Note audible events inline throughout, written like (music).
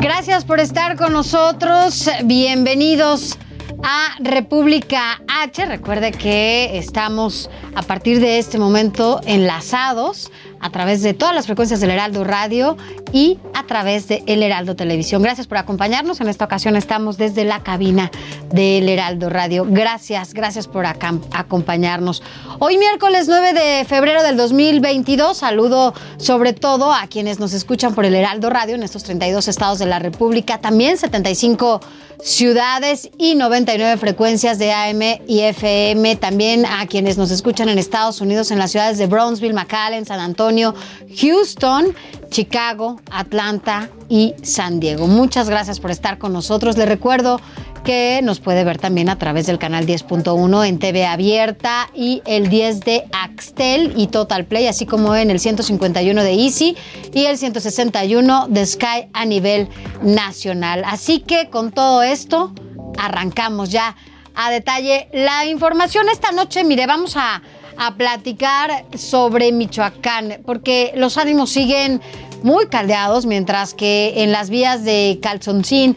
Gracias por estar con nosotros. Bienvenidos a República H. Recuerde que estamos a partir de este momento enlazados a través de todas las frecuencias del Heraldo Radio y a través de El Heraldo Televisión. Gracias por acompañarnos. En esta ocasión estamos desde la cabina del Heraldo Radio. Gracias, gracias por acompañarnos. Hoy miércoles 9 de febrero del 2022, saludo sobre todo a quienes nos escuchan por el Heraldo Radio en estos 32 estados de la República, también 75 ciudades y 99 frecuencias de AM y FM, también a quienes nos escuchan en Estados Unidos en las ciudades de Brownsville, McAllen, San Antonio, Houston, Chicago, Atlanta y San Diego. Muchas gracias por estar con nosotros. Les recuerdo que nos puede ver también a través del canal 10.1 en TV abierta y el 10 de Axtel y Total Play, así como en el 151 de Easy y el 161 de Sky a nivel nacional. Así que con todo esto arrancamos ya a detalle la información esta noche. Mire, vamos a a platicar sobre Michoacán, porque los ánimos siguen muy caldeados, mientras que en las vías de Calzoncín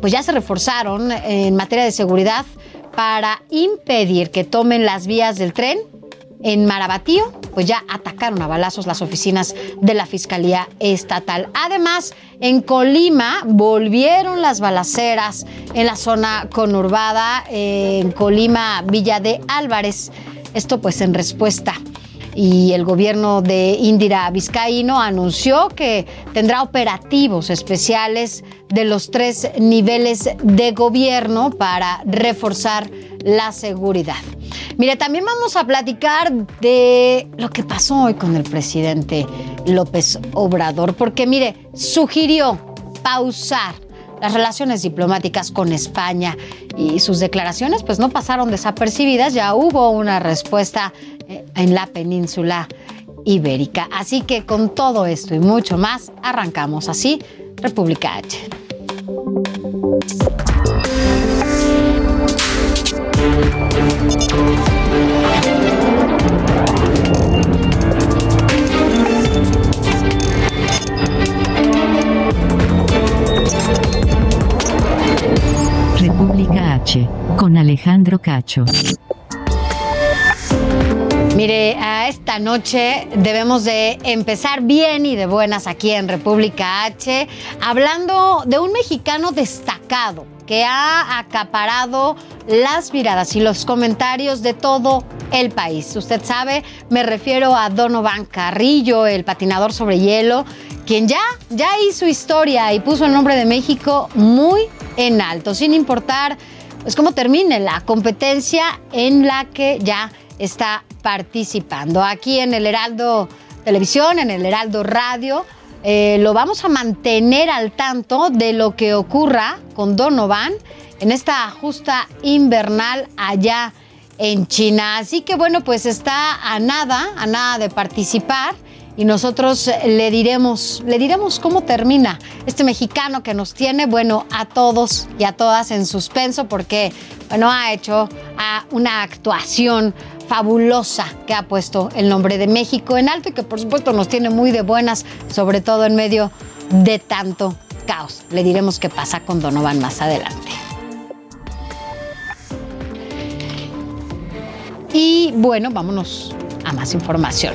pues ya se reforzaron en materia de seguridad para impedir que tomen las vías del tren. En Marabatío, pues ya atacaron a balazos las oficinas de la Fiscalía Estatal. Además, en Colima volvieron las balaceras en la zona conurbada, en Colima, Villa de Álvarez. Esto pues en respuesta y el gobierno de Indira Vizcaíno anunció que tendrá operativos especiales de los tres niveles de gobierno para reforzar la seguridad. Mire, también vamos a platicar de lo que pasó hoy con el presidente López Obrador, porque mire, sugirió pausar las relaciones diplomáticas con España y sus declaraciones pues no pasaron desapercibidas, ya hubo una respuesta eh, en la península ibérica. Así que con todo esto y mucho más, arrancamos así República H. República H, con Alejandro Cacho. Mire, a esta noche debemos de empezar bien y de buenas aquí en República H, hablando de un mexicano destacado que ha acaparado las miradas y los comentarios de todo el país. Usted sabe, me refiero a Donovan Carrillo, el patinador sobre hielo, quien ya, ya hizo historia y puso el nombre de México muy en alto, sin importar pues, cómo termine la competencia en la que ya está participando. Aquí en el Heraldo Televisión, en el Heraldo Radio, eh, lo vamos a mantener al tanto de lo que ocurra con Donovan en esta justa invernal allá en China. Así que bueno, pues está a nada, a nada de participar y nosotros le diremos, le diremos cómo termina este mexicano que nos tiene, bueno, a todos y a todas en suspenso porque, bueno, ha hecho una actuación fabulosa que ha puesto el nombre de México en alto y que por supuesto nos tiene muy de buenas, sobre todo en medio de tanto caos. Le diremos qué pasa con Donovan más adelante. Y bueno, vámonos a más información.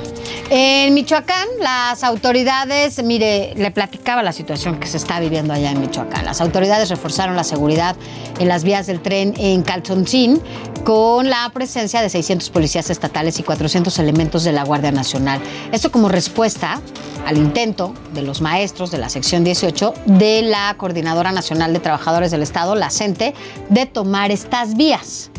En Michoacán, las autoridades, mire, le platicaba la situación que se está viviendo allá en Michoacán. Las autoridades reforzaron la seguridad en las vías del tren en Calzoncín con la presencia de 600 policías estatales y 400 elementos de la Guardia Nacional. Esto como respuesta al intento de los maestros de la sección 18 de la Coordinadora Nacional de Trabajadores del Estado, la CENTE, de tomar estas vías.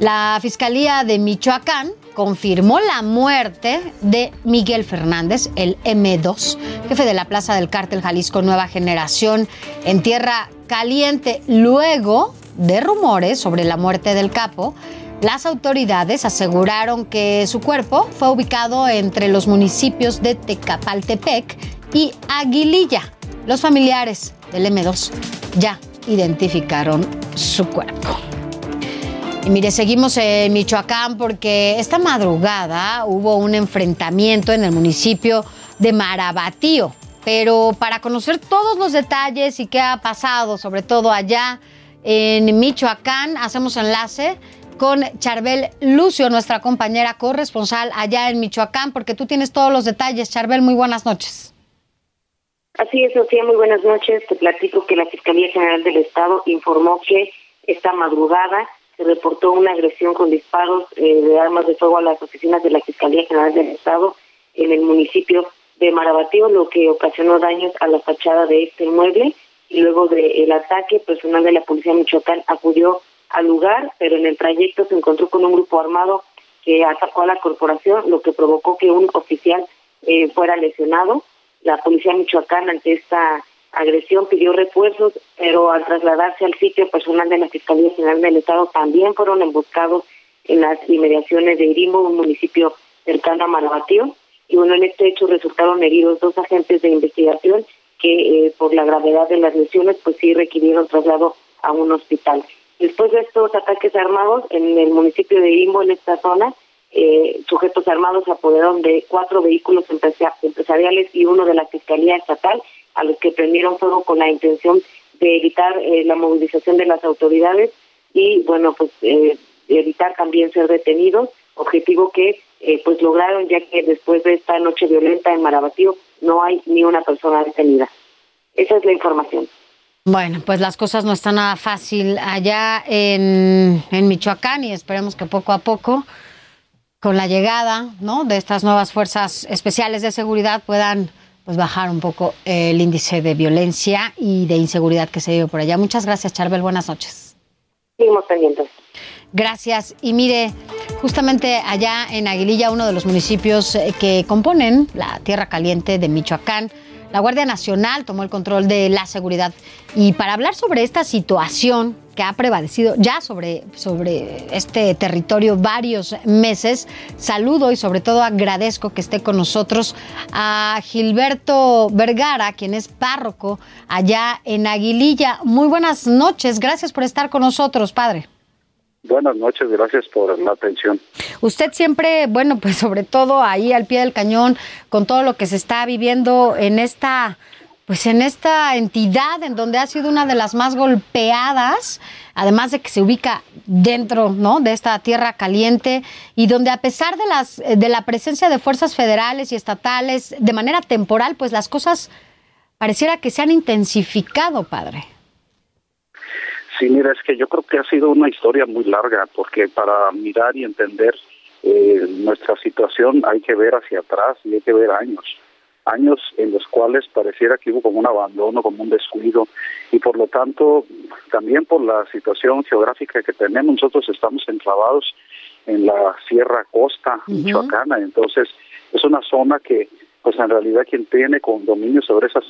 La Fiscalía de Michoacán confirmó la muerte de Miguel Fernández, el M2, jefe de la Plaza del Cártel Jalisco Nueva Generación en Tierra Caliente. Luego de rumores sobre la muerte del capo, las autoridades aseguraron que su cuerpo fue ubicado entre los municipios de Tecapaltepec y Aguililla. Los familiares del M2 ya identificaron su cuerpo. Y mire, seguimos en Michoacán porque esta madrugada hubo un enfrentamiento en el municipio de Marabatío. Pero para conocer todos los detalles y qué ha pasado, sobre todo allá en Michoacán, hacemos enlace con Charbel Lucio, nuestra compañera corresponsal allá en Michoacán, porque tú tienes todos los detalles. Charbel, muy buenas noches. Así es, Sofía, muy buenas noches. Te platico que la Fiscalía General del Estado informó que esta madrugada se reportó una agresión con disparos eh, de armas de fuego a las oficinas de la Fiscalía General del Estado en el municipio de Marabatío, lo que ocasionó daños a la fachada de este inmueble. Y luego del ataque, personal de la Policía Michoacán acudió al lugar, pero en el trayecto se encontró con un grupo armado que atacó a la corporación, lo que provocó que un oficial eh, fuera lesionado. La Policía Michoacán, ante esta agresión pidió refuerzos, pero al trasladarse al sitio personal de la Fiscalía General del Estado también fueron emboscados en las inmediaciones de Irimbo, un municipio cercano a Marabatío. Y bueno, en este hecho resultaron heridos dos agentes de investigación que eh, por la gravedad de las lesiones pues sí requirieron traslado a un hospital. Después de estos ataques armados en el municipio de Irimbo, en esta zona, eh, sujetos armados apoderaron de cuatro vehículos empresariales y uno de la Fiscalía Estatal a los que prendieron fuego con la intención de evitar eh, la movilización de las autoridades y, bueno, pues eh, evitar también ser detenidos, objetivo que eh, pues lograron ya que después de esta noche violenta en Marabatío no hay ni una persona detenida. Esa es la información. Bueno, pues las cosas no están nada fácil allá en, en Michoacán y esperemos que poco a poco con la llegada ¿no? de estas nuevas fuerzas especiales de seguridad puedan pues bajar un poco el índice de violencia y de inseguridad que se vive por allá. Muchas gracias, Charbel. Buenas noches. Seguimos pendientes. Gracias. Y mire, justamente allá en Aguililla, uno de los municipios eh, que componen la Tierra Caliente de Michoacán, la Guardia Nacional tomó el control de la seguridad. Y para hablar sobre esta situación que ha prevalecido ya sobre, sobre este territorio varios meses, saludo y sobre todo agradezco que esté con nosotros a Gilberto Vergara, quien es párroco allá en Aguililla. Muy buenas noches, gracias por estar con nosotros, padre. Buenas noches, gracias por la atención. Usted siempre, bueno, pues sobre todo ahí al pie del cañón, con todo lo que se está viviendo en esta, pues en esta entidad en donde ha sido una de las más golpeadas, además de que se ubica dentro, ¿no? De esta tierra caliente y donde a pesar de las de la presencia de fuerzas federales y estatales de manera temporal, pues las cosas pareciera que se han intensificado, padre. Sí, mira, es que yo creo que ha sido una historia muy larga, porque para mirar y entender eh, nuestra situación hay que ver hacia atrás y hay que ver años, años en los cuales pareciera que hubo como un abandono, como un descuido, y por lo tanto, también por la situación geográfica que tenemos, nosotros estamos enclavados en la Sierra Costa Michoacana, entonces es una zona que, pues en realidad quien tiene condominio sobre esas,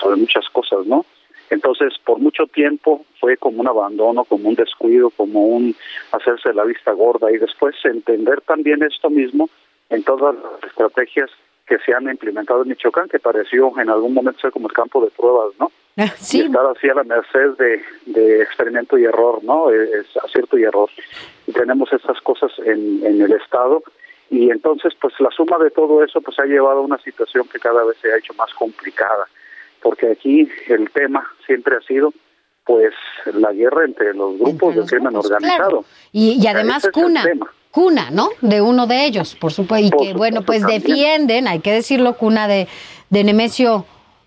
sobre muchas cosas, ¿no? Entonces, por mucho tiempo fue como un abandono, como un descuido, como un hacerse la vista gorda y después entender también esto mismo en todas las estrategias que se han implementado en Michoacán, que pareció en algún momento ser como el campo de pruebas, ¿no? Ah, sí. Y estar así a la merced de, de experimento y error, ¿no? Es acierto y error. Y tenemos estas cosas en, en el Estado y entonces, pues la suma de todo eso, pues ha llevado a una situación que cada vez se ha hecho más complicada porque aquí el tema siempre ha sido pues la guerra entre los grupos del crimen organizado. Y, además cuna, cuna, ¿no? De uno de ellos, por supuesto, y que bueno, pues defienden, hay que decirlo, cuna de, de Nemesio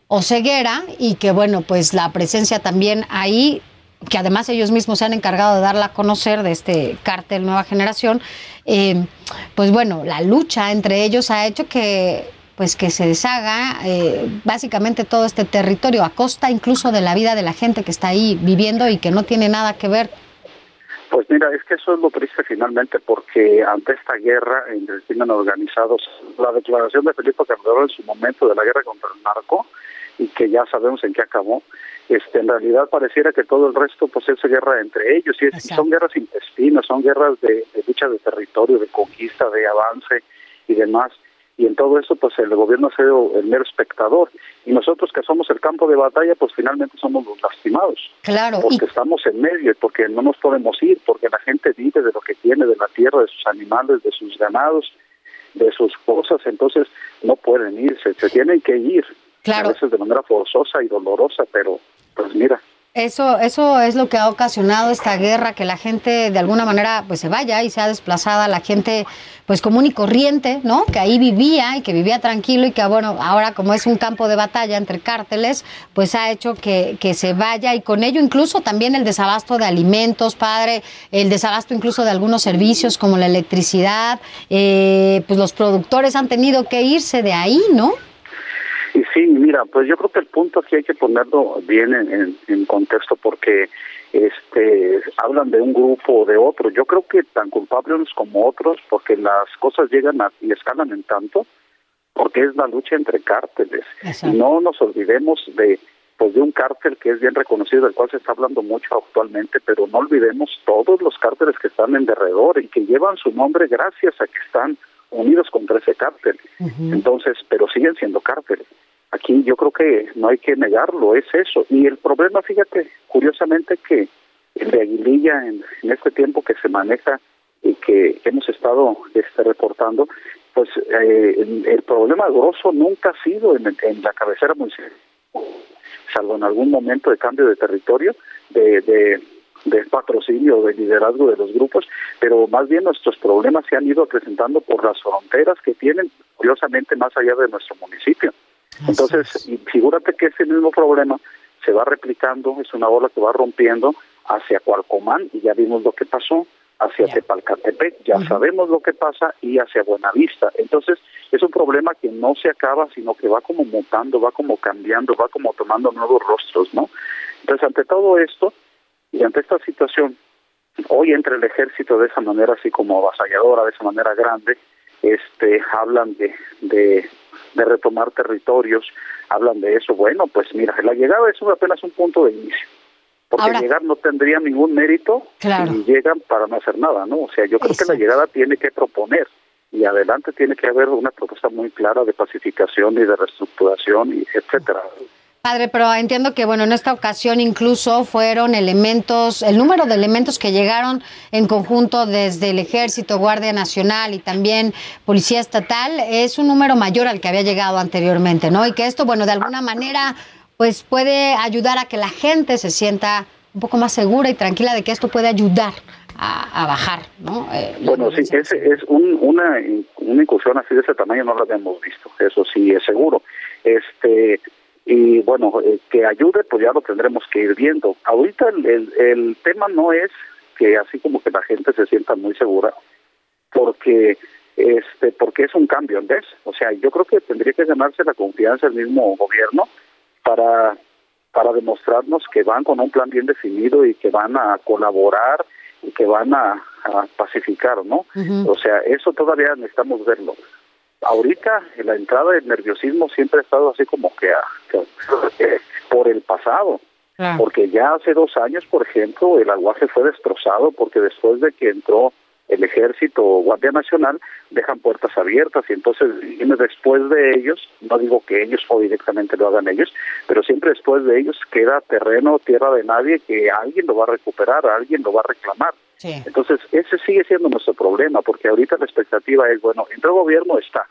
Oceguera, y que bueno, pues la presencia también ahí que además ellos mismos se han encargado de darla a conocer de este cártel Nueva Generación, eh, pues bueno, la lucha entre ellos ha hecho que pues que se deshaga eh, básicamente todo este territorio a costa incluso de la vida de la gente que está ahí viviendo y que no tiene nada que ver. Pues mira, es que eso es lo triste finalmente, porque ante esta guerra entre el crimen organizado, la declaración de Felipe Calderón en su momento de la guerra contra el narco, y que ya sabemos en qué acabó, este, en realidad pareciera que todo el resto pues es guerra entre ellos, y, es, y son guerras intestinas, son guerras de, de lucha de territorio, de conquista, de avance y demás y en todo eso pues el gobierno ha sido el mero espectador. Y nosotros que somos el campo de batalla pues finalmente somos los lastimados. Claro, porque y estamos en medio y porque no nos podemos ir porque la gente vive de lo que tiene de la tierra de sus animales de sus ganados de sus cosas. Entonces no pueden irse. Se tienen que ir Claro. a veces de manera forzosa y dolorosa pero pues mira Eso, eso es lo que ha ocasionado esta guerra, que la gente de alguna manera pues se vaya y sea desplazada, la gente pues común y corriente, ¿no? Que ahí vivía y que vivía tranquilo y que bueno, ahora como es un campo de batalla entre cárteles, pues ha hecho que, que se vaya y con ello incluso también el desabasto de alimentos, padre, el desabasto incluso de algunos servicios como la electricidad, eh, pues los productores han tenido que irse de ahí, ¿no? Y sí, mira, pues yo creo que el punto aquí hay que ponerlo bien en, en- en contexto porque este hablan de un grupo o de otro. Yo creo que tan culpables unos como otros porque las cosas llegan a, y escalan en tanto porque es la lucha entre cárteles. Exacto. No nos olvidemos de pues de un cártel que es bien reconocido, del cual se está hablando mucho actualmente, pero no olvidemos todos los cárteles que están en derredor y que llevan su nombre gracias a que están unidos contra ese cártel. Entonces, pero siguen siendo cárteles. Aquí yo creo que no hay que negarlo, es eso. Y el problema, fíjate, curiosamente que el de Aguililla en, en este tiempo que se maneja y que hemos estado este, reportando, pues eh, el, el problema grosso nunca ha sido en, en la cabecera municipal, salvo en algún momento de cambio de territorio, de, de, de patrocinio, de liderazgo de los grupos, pero más bien nuestros problemas se han ido presentando por las fronteras que tienen, curiosamente, más allá de nuestro municipio. Entonces, y figúrate que ese mismo problema se va replicando, es una ola que va rompiendo hacia Cualcomán, y ya vimos lo que pasó, hacia. Tepalcatepec, ya sabemos lo que pasa, y hacia Buenavista. Entonces, es un problema que no se acaba, sino que va como mutando, va como cambiando, va como tomando nuevos rostros, ¿no? Entonces, ante todo esto, y ante esta situación, hoy entra el ejército de esa manera así como avasalladora, de esa manera grande, este hablan de, de, de retomar territorios, hablan de eso. Bueno, pues mira, la llegada es apenas un punto de inicio. Porque Ahora- llegar no tendría ningún mérito Claro. si llegan para no hacer nada, ¿no? O sea, yo creo que la llegada tiene que proponer y adelante tiene que haber una propuesta muy clara de pacificación y de reestructuración y etcétera. Padre, pero entiendo que, bueno, en esta ocasión incluso fueron elementos, el número de elementos que llegaron en conjunto desde el Ejército, Guardia Nacional y también Policía Estatal es un número mayor al que había llegado anteriormente, ¿no? Y que esto, bueno, de alguna manera, pues puede ayudar a que la gente se sienta un poco más segura y tranquila de que esto puede ayudar a, a bajar, ¿no? Eh, Bueno, sí, ese es un, una, una incursión así de ese tamaño no la habíamos visto, eso sí es seguro. Este y bueno, eh, que ayude, pues ya lo tendremos que ir viendo. Ahorita el, el, el tema no es que así como que la gente se sienta muy segura, porque este porque es un cambio, ¿ves? O sea, yo creo que tendría que ganarse la confianza del mismo gobierno para para demostrarnos que van con un plan bien definido y que van a colaborar y que van a, a pacificar, ¿no? O sea, eso todavía necesitamos verlo. Ahorita la entrada del nerviosismo siempre ha estado así como que, a- que- por el pasado, porque ya hace dos años, por ejemplo, el aguaje fue destrozado porque después de que entró el ejército o Guardia Nacional, dejan puertas abiertas y entonces después de ellos, no digo que ellos o directamente lo hagan ellos, pero siempre después de ellos queda terreno, tierra de nadie que alguien lo va a recuperar, alguien lo va a reclamar. Sí. Entonces, ese sigue siendo nuestro problema, porque ahorita la expectativa es, bueno, entre gobierno está,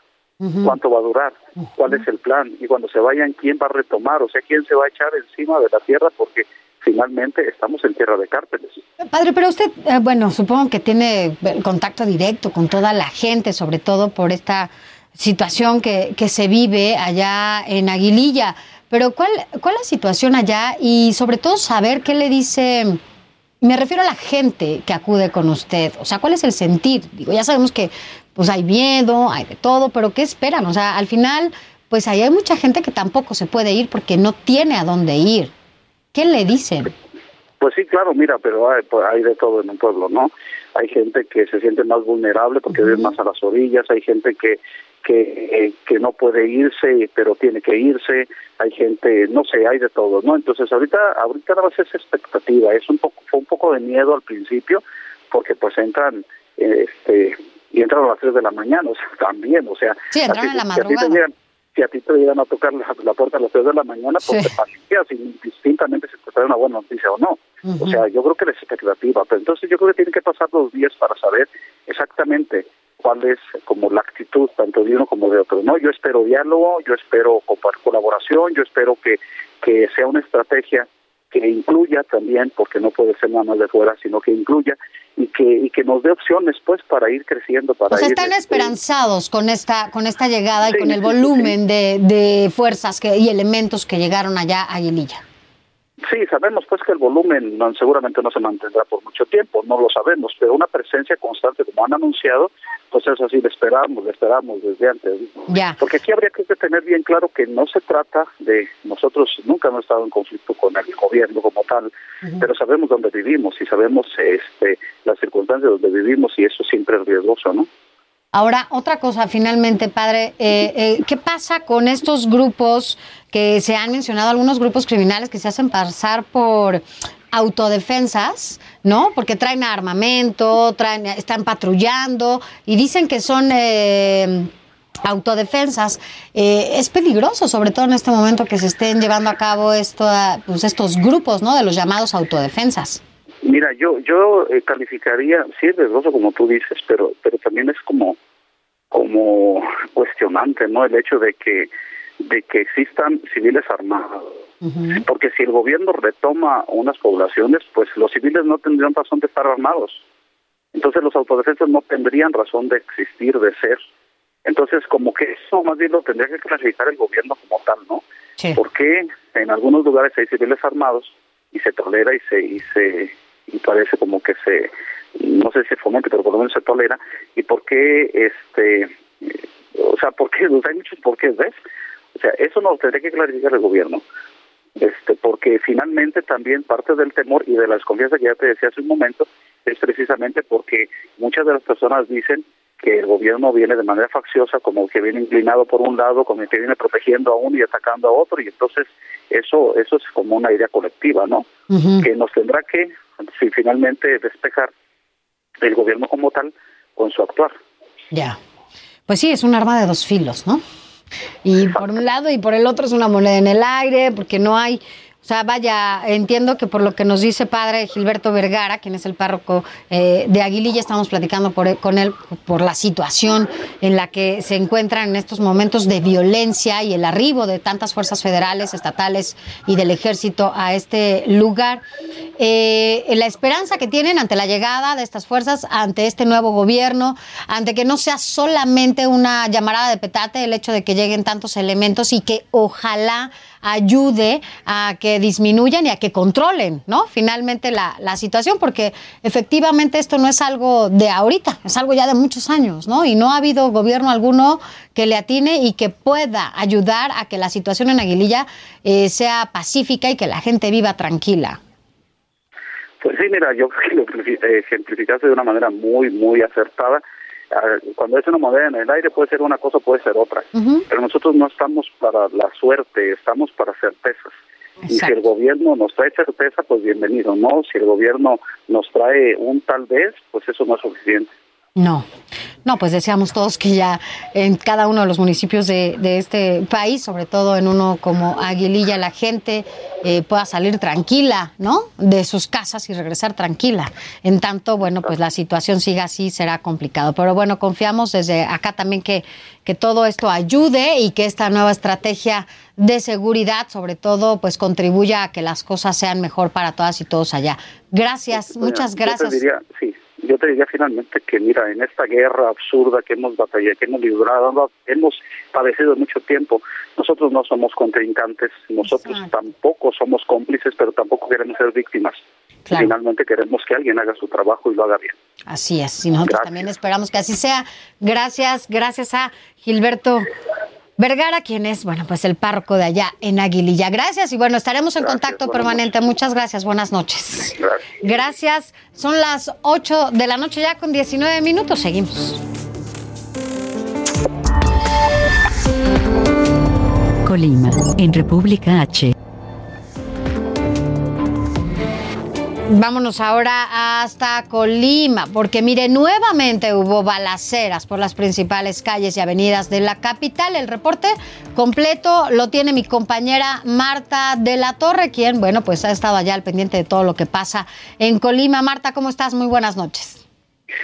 cuánto va a durar, cuál es el plan, y cuando se vayan, quién va a retomar, o sea, quién se va a echar encima de la tierra, porque finalmente estamos en tierra de cárteles. Padre, pero usted, eh, bueno, supongo que tiene contacto directo con toda la gente, sobre todo por esta situación que, que se vive allá en Aguililla. Pero ¿cuál, ¿cuál es la situación allá? Y sobre todo saber qué le dice, me refiero a la gente que acude con usted. O sea, ¿cuál es el sentir? Digo, ya sabemos que pues hay miedo, hay de todo, pero ¿qué esperan? O sea, al final, pues ahí hay mucha gente que tampoco se puede ir porque no tiene a dónde ir. ¿Qué le dicen? Pues sí, claro, mira, pero hay, pues hay de todo en un pueblo, ¿no? Hay gente que se siente más vulnerable porque vive más a las orillas, hay gente que que, que no puede irse, pero tiene que irse, hay gente, no sé, hay de todo, ¿no? Entonces ahorita, ahorita nada más es expectativa, es un poco, fue un poco de miedo al principio, porque pues entran, este, y entran a las 3 de la mañana, o sea, (laughs) también, o sea, Sí, entran a la si a ti te madrugada. llegan, si a ti te llegan a tocar la, la puerta a las 3 de la mañana, pues te paniqueas indistintamente si te trae una buena noticia o no. O sea, yo creo que la expectativa, pero entonces yo creo que tienen que pasar los días para saber exactamente cuál es como la actitud tanto de uno como de otro. No, yo espero diálogo, yo espero colaboración, yo espero que, que sea una estrategia que incluya también, porque no puede ser nada más de fuera, sino que incluya y que y que nos dé opciones pues para ir creciendo, para ir están este, esperanzados con esta, con esta llegada y con el sí, sí, volumen de, de fuerzas que, y elementos que llegaron allá a Aguililla. Sí, sabemos pues que el volumen no, seguramente no se mantendrá por mucho tiempo, no lo sabemos, pero una presencia constante como han anunciado, pues eso sí, lo esperamos, lo esperamos desde antes. ¿no? Ya. Porque aquí habría que tener bien claro que no se trata de nosotros nunca hemos estado en conflicto con el gobierno como tal, pero sabemos dónde vivimos y sabemos este las circunstancias donde vivimos y eso siempre es riesgoso, ¿no? Ahora, otra cosa, finalmente, padre, eh, eh, ¿qué pasa con estos grupos que se han mencionado, algunos grupos criminales que se hacen pasar por autodefensas, ¿no? Porque traen armamento, traen, están patrullando y dicen que son eh, autodefensas. Eh, es peligroso, sobre todo en este momento que se estén llevando a cabo pues estos grupos, ¿no? De los llamados autodefensas. Mira, yo yo eh, calificaría, sí es riesgoso como tú dices, pero pero también es como como cuestionante, ¿no? El hecho de que de que existan civiles armados. Porque si el gobierno retoma unas poblaciones, pues los civiles no tendrían razón de estar armados. Entonces los autodefensas no tendrían razón de existir, de ser. Entonces como que eso más bien lo tendría que clasificar el gobierno como tal, ¿no? Sí. Porque en algunos lugares hay civiles armados y se tolera y se y se y parece como que se no sé si se fomente pero por lo menos se tolera. Y por qué este o sea por qué (laughs) hay muchos por qué ves o sea eso no lo tendría que clarificar el gobierno. Este porque finalmente también parte del temor y de la desconfianza que ya te decía hace un momento es precisamente porque muchas de las personas dicen que el gobierno viene de manera facciosa, como que viene inclinado por un lado, como que viene protegiendo a uno y atacando a otro, y entonces eso eso es como una idea colectiva, ¿no? Que nos tendrá que, si finalmente, despejar el gobierno como tal con su actuar. Ya. Pues sí, es un arma de dos filos, ¿no? Y por un lado y por el otro es una moneda en el aire, porque no hay. Sea, vaya, entiendo que por lo que nos dice padre Gilberto Vergara, quien es el párroco eh, de Aguililla, estamos platicando por, con él por la situación en la que se encuentran en estos momentos de violencia y el arribo de tantas fuerzas federales, estatales y del ejército a este lugar. Eh, la esperanza que tienen ante la llegada de estas fuerzas, ante este nuevo gobierno, ante que no sea solamente una llamarada de petate el hecho de que lleguen tantos elementos y que ojalá ayude a que disminuyan y a que controlen, ¿no? Finalmente la, la, situación, porque efectivamente esto no es algo de ahorita, es algo ya de muchos años, ¿no? Y no ha habido gobierno alguno que le atine y que pueda ayudar a que la situación en Aguililla eh, sea pacífica y que la gente viva tranquila. Pues sí, mira, yo creo de una manera muy, muy acertada cuando es una moneda en el aire puede ser una cosa, puede ser otra. Uh -huh. Pero nosotros no estamos para la suerte, estamos para certezas. Exacto. Y si el gobierno nos trae certeza, pues bienvenido, ¿no? Si el gobierno nos trae un tal vez, pues eso no es suficiente. No, no, pues deseamos todos que ya en cada uno de los municipios de, de este país, sobre todo en uno como Aguililla, la gente eh, pueda salir tranquila, ¿no? De sus casas y regresar tranquila. En tanto, bueno, pues la situación siga así, será complicado. Pero bueno, confiamos desde acá también que, que todo esto ayude y que esta nueva estrategia de seguridad, sobre todo, pues contribuya a que las cosas sean mejor para todas y todos allá. Gracias, bueno, muchas gracias. Diría, sí, yo te diría finalmente que, mira, en esta guerra absurda que hemos batallado, que hemos librado, hemos padecido mucho tiempo, nosotros no somos contrincantes, nosotros Exacto. tampoco somos cómplices, pero tampoco queremos ser víctimas. Claro. Finalmente queremos que alguien haga su trabajo y lo haga bien. Así es, y nosotros gracias. también esperamos que así sea. Gracias, gracias a Gilberto Vergara, quien es, bueno, pues el párroco de allá en Aguililla. Gracias y bueno, estaremos en contacto permanente. Muchas gracias, buenas noches. Gracias. Gracias. Son las 8 de la noche ya con 19 minutos. Seguimos. Colima, en República H. Vámonos ahora hasta Colima, porque mire, nuevamente hubo balaceras por las principales calles y avenidas de la capital. El reporte completo lo tiene mi compañera Marta de la Torre, quien, bueno, pues ha estado allá al pendiente de todo lo que pasa en Colima. Marta, ¿cómo estás? Muy buenas noches.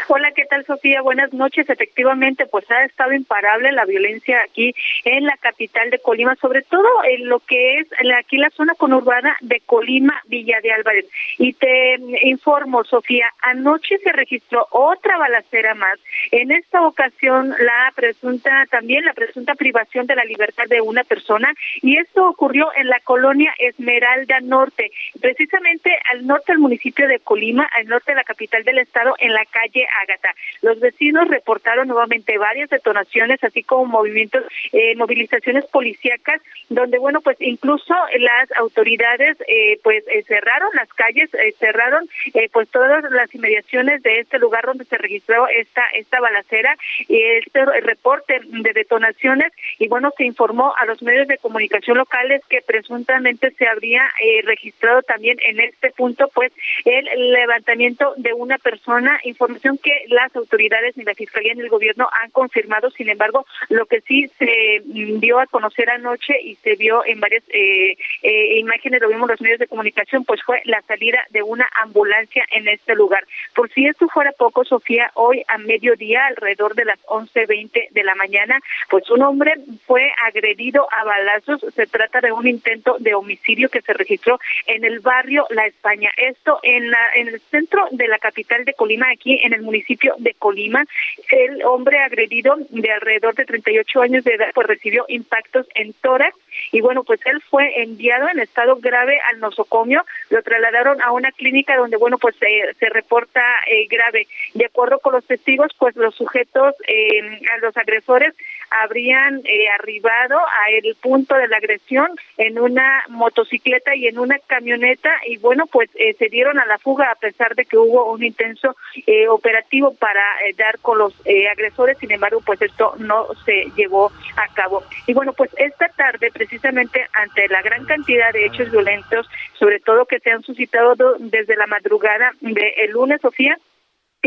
Hola, ¿qué tal Sofía? Buenas noches. Efectivamente, pues ha estado imparable la violencia aquí en la capital de Colima, sobre todo en lo que es aquí la zona conurbana de Colima, Villa de Álvarez. Y te informo, Sofía, anoche se registró otra balacera más. En esta ocasión, la presunta, también la presunta privación de la libertad de una persona, y esto ocurrió en la colonia Esmeralda Norte, precisamente al norte del municipio de Colima, al norte de la capital del estado, en la calle Ágata. Los vecinos reportaron nuevamente varias detonaciones, así como movimientos, eh, movilizaciones policíacas, donde, bueno, pues incluso las autoridades, eh, pues eh, cerraron las calles, cerraron, pues todas las inmediaciones de este lugar donde se registró esta esta balacera y este reporte de detonaciones y bueno se informó a los medios de comunicación locales que presuntamente se habría registrado también en este punto pues el levantamiento de una persona información que las autoridades ni la Fiscalía ni el Gobierno han confirmado. Sin embargo, lo que sí se dio a conocer anoche y se vio en varias eh, eh, imágenes, lo vimos los medios de comunicación, pues fue la salida de una ambulancia en este lugar. Por si esto fuera poco, Sofía, hoy a mediodía, alrededor de las 11.20 de la mañana, pues un hombre fue agredido a balazos. Se trata de un intento de homicidio que se registró en el barrio La España. Esto en, la, en el centro de la capital de Colima, aquí en el municipio de Colima. El hombre agredido de alrededor de 38 años de edad pues recibió impactos en tórax y bueno, pues él fue enviado en estado grave al nosocomio, lo trasladaron a una clínica donde bueno, pues se reporta eh, grave. De acuerdo con los testigos, pues los sujetos, eh, a los agresores habrían eh, arribado a el punto de la agresión en una motocicleta y en una camioneta y bueno, pues se dieron a la fuga a pesar de que hubo un intenso eh, operativo para eh, dar con los eh, agresores, sin embargo, pues esto no se llevó a cabo. Y bueno, pues esta tarde, precisamente ante la gran cantidad de hechos violentos, sobre todo que se han suscitado desde la madrugada del el lunes, Sofía,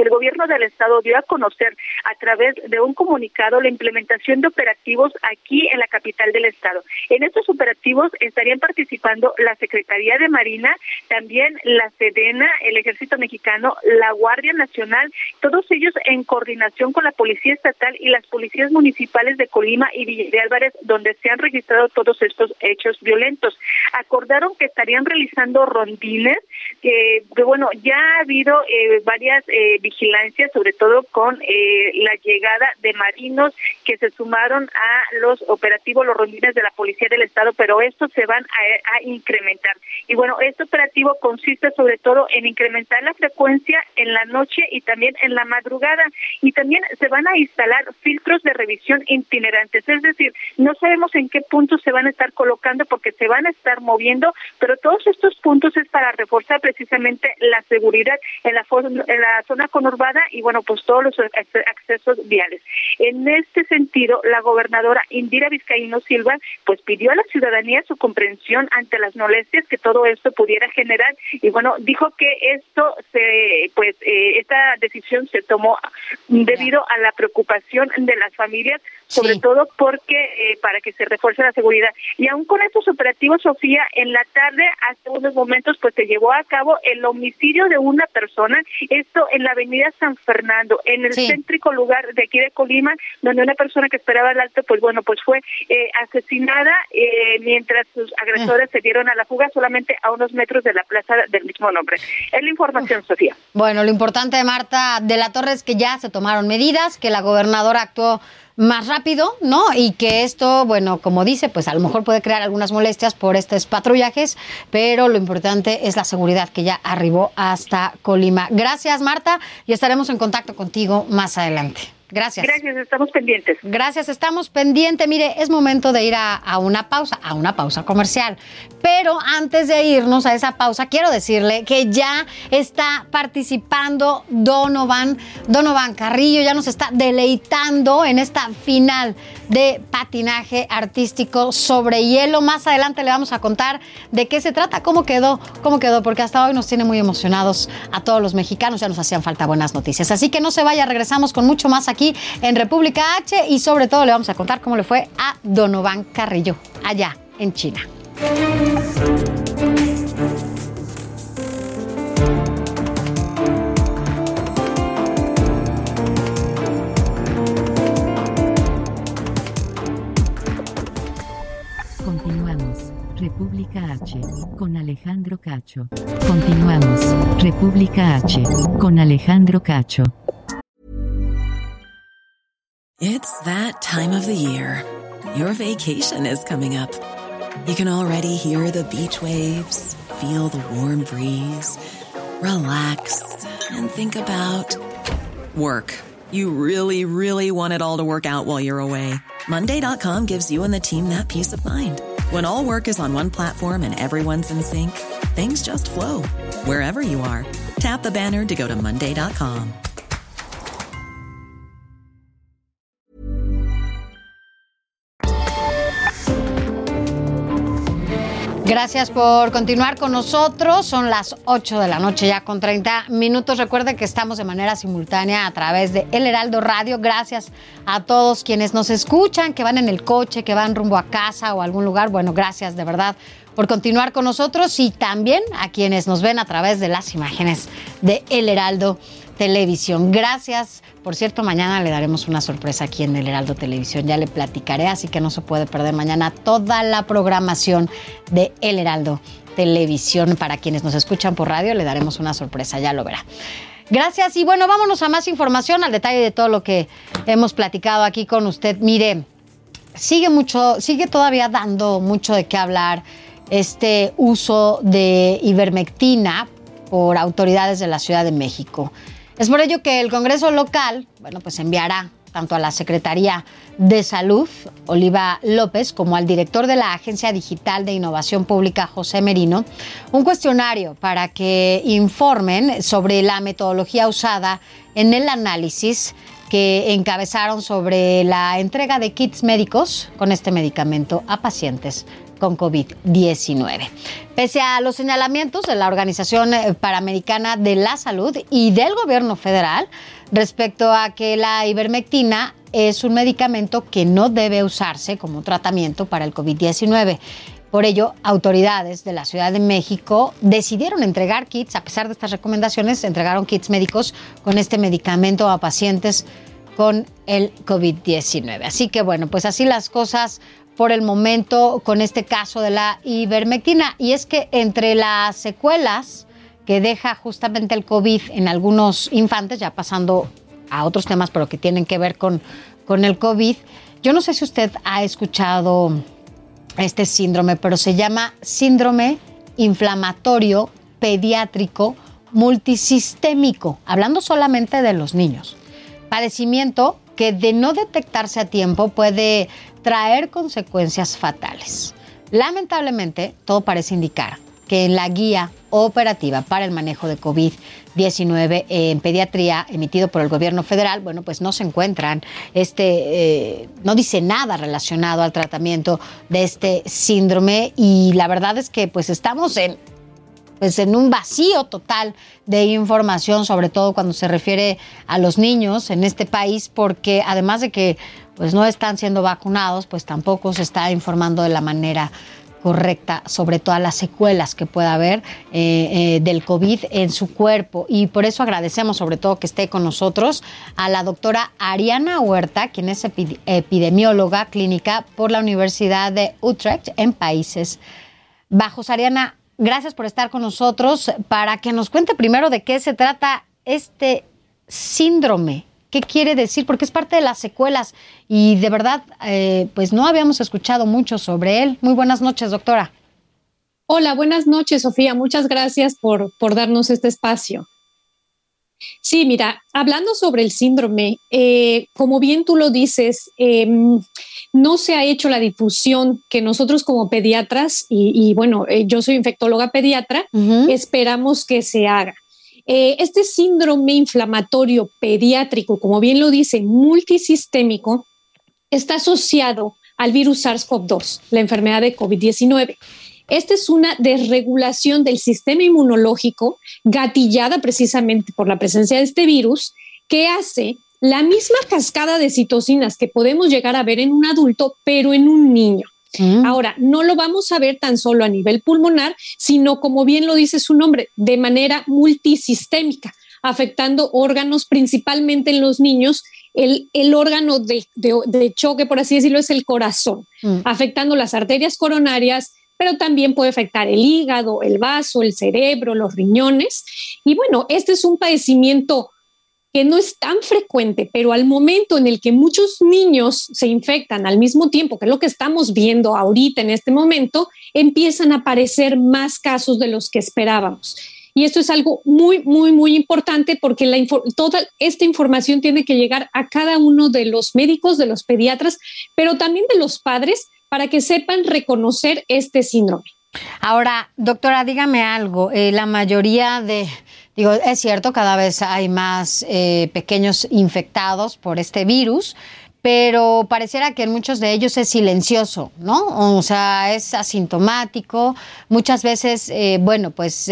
el gobierno del estado dio a conocer a través de un comunicado la implementación de operativos aquí en la capital del estado. En estos operativos estarían participando la Secretaría de Marina, también la Sedena, el Ejército Mexicano, la Guardia Nacional, todos ellos en coordinación con la Policía Estatal y las policías municipales de Colima y Villa de Álvarez, donde se han registrado todos estos hechos violentos. Acordaron que estarían realizando rondines, que, bueno, ya ha habido eh, varias eh, vigilancia, sobre todo con eh, la llegada de marinos que se sumaron a los operativos, los rondines de la Policía del Estado, pero estos se van a, incrementar. Y bueno, este operativo consiste sobre todo en incrementar la frecuencia en la noche y también en la madrugada. Y también se van a instalar filtros de revisión itinerantes, es decir, no sabemos en qué puntos se van a estar colocando porque se van a estar moviendo, pero todos estos puntos es para reforzar precisamente la seguridad en la, en la zona conurbada y bueno, pues todos los accesos viales. En este sentido, la gobernadora Indira Vizcaíno Silva pues pidió a la ciudadanía su comprensión ante las molestias que todo esto pudiera generar y bueno, dijo que esto se pues eh, esta decisión se tomó debido a la preocupación de las familias sobre todo porque eh, para que se refuerce la seguridad. Y aún con estos operativos, Sofía, en la tarde, hace unos momentos, pues se llevó a cabo el homicidio de una persona, esto en la avenida San Fernando, en el céntrico lugar de aquí de Colima, donde una persona que esperaba el alto, pues bueno, pues fue eh, asesinada eh, mientras sus agresores se dieron a la fuga solamente a unos metros de la plaza del mismo nombre. Es la información, Sofía. Bueno, lo importante, Marta, de la Torre es que ya se tomaron medidas, que la gobernadora actuó más rápido, ¿no? Y que esto, bueno, como dice, pues a lo mejor puede crear algunas molestias por estos patrullajes, pero lo importante es la seguridad que ya arribó hasta Colima. Gracias, Marta, y estaremos en contacto contigo más adelante. Gracias. Gracias, estamos pendientes. Gracias, estamos pendientes. Mire, es momento de ir a, a, una pausa, a una pausa comercial. Pero antes de irnos a esa pausa, quiero decirle que ya está participando Donovan, Donovan Carrillo, ya nos está deleitando en esta final de patinaje artístico sobre hielo. Más adelante le vamos a contar de qué se trata, cómo quedó, cómo quedó, porque hasta hoy nos tiene muy emocionados a todos los mexicanos, ya nos hacían falta buenas noticias. Así que no se vaya, regresamos con mucho más aquí en República H y sobre todo le vamos a contar cómo le fue a Donovan Carrillo allá en China. República H. Con Alejandro Cacho. Continuamos. República H. Con Alejandro Cacho. It's that time of the year. Your vacation is coming up. You can already hear the beach waves, feel the warm breeze, relax, and think about work. You really, really want it all to work out while you're away. Monday.com gives you and the team that peace of mind. When all work is on one platform and everyone's in sync, things just flow wherever you are. Tap the banner to go to Monday.com. Gracias por continuar con nosotros. Son las 8 de la noche ya con 30 minutos. Recuerde que estamos de manera simultánea a través de El Heraldo Radio. Gracias a todos quienes nos escuchan, que van en el coche, que van rumbo a casa o a algún lugar. Bueno, gracias de verdad por continuar con nosotros y también a quienes nos ven a través de las imágenes de El Heraldo Televisión. Gracias. Por cierto, mañana le daremos una sorpresa aquí en el Heraldo Televisión. Ya le platicaré, así que no se puede perder mañana toda la programación de El Heraldo Televisión. Para quienes nos escuchan por radio, le daremos una sorpresa, ya lo verá. Gracias y bueno, vámonos a más información, al detalle de todo lo que hemos platicado aquí con usted. Mire, sigue mucho, sigue todavía dando mucho de qué hablar este uso de ivermectina por autoridades de la Ciudad de México. Es por ello que el Congreso local, bueno, pues enviará tanto a la Secretaría de Salud, Oliva López, como al director de la Agencia Digital de Innovación Pública, José Merino, un cuestionario para que informen sobre la metodología usada en el análisis que encabezaron sobre la entrega de kits médicos con este medicamento a pacientes con COVID-19. Pese a los señalamientos de la Organización eh, Panamericana de la Salud y del gobierno federal respecto a que la ivermectina es un medicamento que no debe usarse como tratamiento para el COVID-19. Por ello, autoridades de la Ciudad de México decidieron entregar kits, a pesar de estas recomendaciones, entregaron kits médicos con este medicamento a pacientes con el COVID-19. Así que bueno, pues así las cosas por el momento con este caso de la ivermectina. Y es que entre las secuelas que deja justamente el COVID en algunos infantes, ya pasando a otros temas, pero que tienen que ver con, con el COVID, yo no sé si usted ha escuchado este síndrome, pero se llama síndrome inflamatorio pediátrico multisistémico, hablando solamente de los niños. Padecimiento que de no detectarse a tiempo puede traer consecuencias fatales. Lamentablemente, todo parece indicar que en la guía operativa para el manejo de COVID-19 en pediatría emitido por el gobierno federal, bueno, pues no se encuentran, este, eh, no dice nada relacionado al tratamiento de este síndrome y la verdad es que pues estamos en pues en un vacío total de información, sobre todo cuando se refiere a los niños en este país, porque además de que pues no están siendo vacunados, pues tampoco se está informando de la manera correcta sobre todas las secuelas que pueda haber eh, eh, del COVID en su cuerpo. Y por eso agradecemos sobre todo que esté con nosotros a la doctora Ariana Huerta, quien es epidemióloga clínica por la Universidad de Utrecht en Países Bajos. Ariana, Gracias por estar con nosotros para que nos cuente primero de qué se trata este síndrome. ¿Qué quiere decir? Porque es parte de las secuelas y de verdad, eh, pues no habíamos escuchado mucho sobre él. Muy buenas noches, doctora. Hola, buenas noches, Sofía. Muchas gracias por, por darnos este espacio. Sí, mira, hablando sobre el síndrome, eh, como bien tú lo dices, em, no se ha hecho la difusión que nosotros como pediatras, y, bueno, eh, yo soy infectóloga pediatra, esperamos que se haga. Eh, este síndrome inflamatorio pediátrico, como bien lo dice, multisistémico, está asociado al virus SARS-CoV-2, la enfermedad de COVID-19. Esta es una desregulación del sistema inmunológico gatillada precisamente por la presencia de este virus que hace la misma cascada de citocinas que podemos llegar a ver en un adulto, pero en un niño. Mm. Ahora, no lo vamos a ver tan solo a nivel pulmonar, sino como bien lo dice su nombre, de manera multisistémica, afectando órganos principalmente en los niños. El, órgano de, choque, por así decirlo, es el corazón, mm. afectando las arterias coronarias, pero también puede afectar el hígado, el vaso, el cerebro, los riñones. Y bueno, este es un padecimiento que no es tan frecuente, pero al momento en el que muchos niños se infectan al mismo tiempo, que es lo que estamos viendo ahorita en este momento, empiezan a aparecer más casos de los que esperábamos. Y esto es algo muy, muy, muy importante porque la toda esta información tiene que llegar a cada uno de los médicos, de los pediatras, pero también de los padres, para que sepan reconocer este síndrome. Ahora, doctora, dígame algo. Eh, la mayoría de, digo, es cierto, cada vez hay más eh, pequeños infectados por este virus, pero pareciera que en muchos de ellos es silencioso, ¿no? O sea, es asintomático. Muchas veces, eh, bueno, pues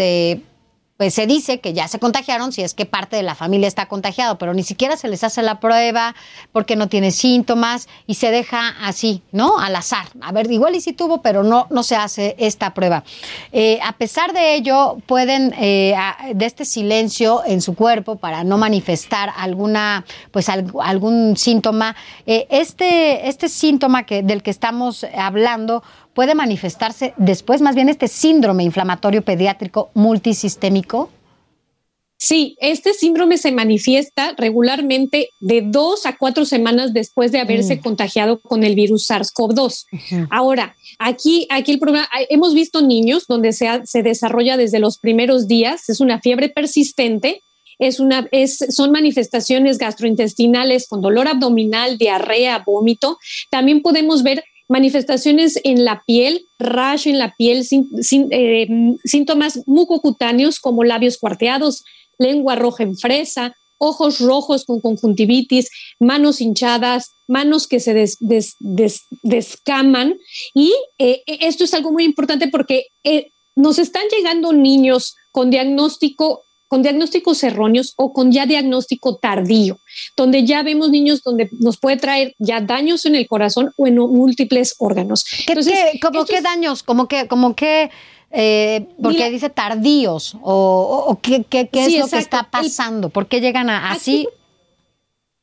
pues se dice que ya se contagiaron si es que parte de la familia está contagiado, pero ni siquiera se les hace la prueba porque no tiene síntomas y se deja así, ¿no? Al azar. A ver, igual y sí tuvo, pero no, no se hace esta prueba. Eh, a pesar de ello, pueden, eh, de este silencio en su cuerpo para no manifestar alguna, pues algún síntoma, eh, este, este síntoma que, del que estamos hablando puede manifestarse después, más bien este síndrome inflamatorio pediátrico multisistémico? Sí, este síndrome se manifiesta regularmente de dos a cuatro semanas después de haberse mm. contagiado con el virus SARS-CoV-2. Ahora, aquí, aquí el problema, hemos visto niños donde se, se desarrolla desde los primeros días, es una fiebre persistente, es una, es, son manifestaciones gastrointestinales con dolor abdominal, diarrea, vómito. También podemos ver manifestaciones en la piel, rash en la piel, eh, síntomas mucocutáneos como labios cuarteados, lengua roja en fresa, ojos rojos con conjuntivitis, manos hinchadas, manos que se descaman. Y eh, esto es algo muy importante porque eh, nos están llegando niños con diagnóstico con diagnósticos erróneos o con ya diagnóstico tardío, donde ya vemos niños donde nos puede traer ya daños en el corazón o en múltiples órganos. ¿Qué, ¿Cómo qué daños? ¿Cómo que, como que eh, porque dice tardíos o, qué, qué, qué es lo que está pasando? ¿Por qué llegan a, así?